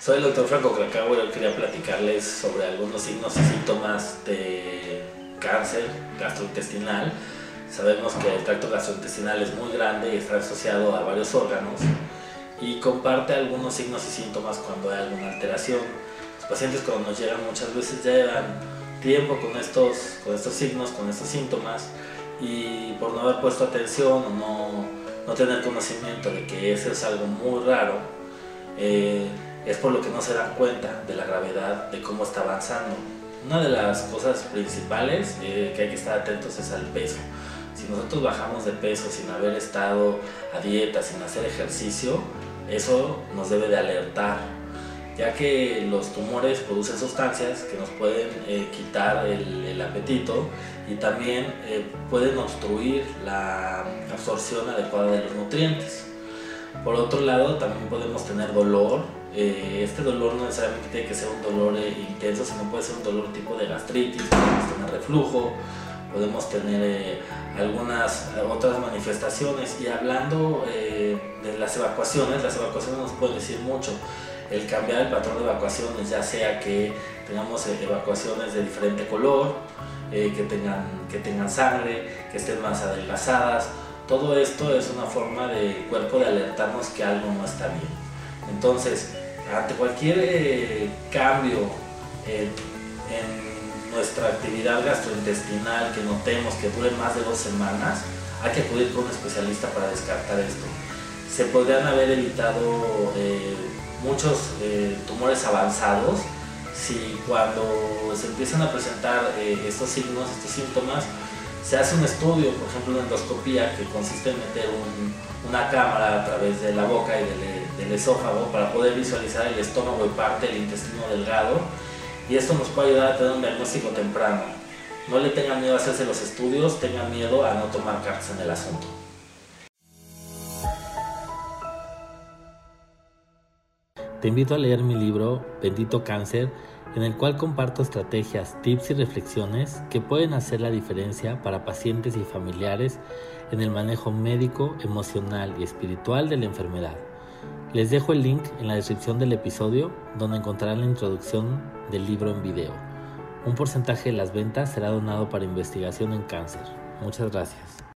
Soy el doctor Franco Krakauer hoy quería platicarles sobre algunos signos y síntomas de cáncer gastrointestinal. Sabemos que el tracto gastrointestinal es muy grande y está asociado a varios órganos y comparte algunos signos y síntomas cuando hay alguna alteración. Los pacientes cuando nos llegan muchas veces ya llevan tiempo con estos, con estos signos, con estos síntomas y por no haber puesto atención o no, no tener conocimiento de que eso es algo muy raro, eh, es por lo que no se dan cuenta de la gravedad de cómo está avanzando. Una de las cosas principales eh, que hay que estar atentos es al peso. Si nosotros bajamos de peso sin haber estado a dieta, sin hacer ejercicio, eso nos debe de alertar, ya que los tumores producen sustancias que nos pueden eh, quitar el, apetito y también eh, pueden obstruir la absorción adecuada de los nutrientes. Por otro lado, también podemos tener dolor. Eh, este dolor no necesariamente tiene que ser un dolor intenso, sino puede ser un dolor tipo de gastritis, podemos tener reflujo, podemos tener algunas otras manifestaciones. Y hablando de las evacuaciones, las evacuaciones nos pueden decir mucho. El cambiar el patrón de evacuaciones, ya sea que tengamos evacuaciones de diferente color, que, tengan, que tengan sangre, que estén más adelgazadas, todo esto es una forma del cuerpo de alertarnos que algo no está bien. Entonces, ante cualquier eh, cambio en, nuestra actividad gastrointestinal que notemos que dure más de dos semanas, hay que acudir con un especialista para descartar esto. Se podrían haber evitado eh, muchos eh, tumores avanzados si cuando se empiezan a presentar estos signos, estos síntomas, se hace un estudio, por ejemplo una endoscopía, que consiste en meter un, una cámara a través de la boca y del, del, esófago para poder visualizar el estómago y parte del intestino delgado. Y esto nos puede ayudar a tener un diagnóstico temprano. No le tengan miedo a hacerse los estudios, tengan miedo a no tomar cartas en el asunto. Te invito a leer mi libro Bendito Cáncer en el cual comparto estrategias, tips y reflexiones que pueden hacer la diferencia para pacientes y familiares en el manejo médico, emocional y espiritual de la enfermedad. Les dejo el link en la descripción del episodio donde encontrarán la introducción del libro en video. Un porcentaje de las ventas será donado para investigación en cáncer. Muchas gracias.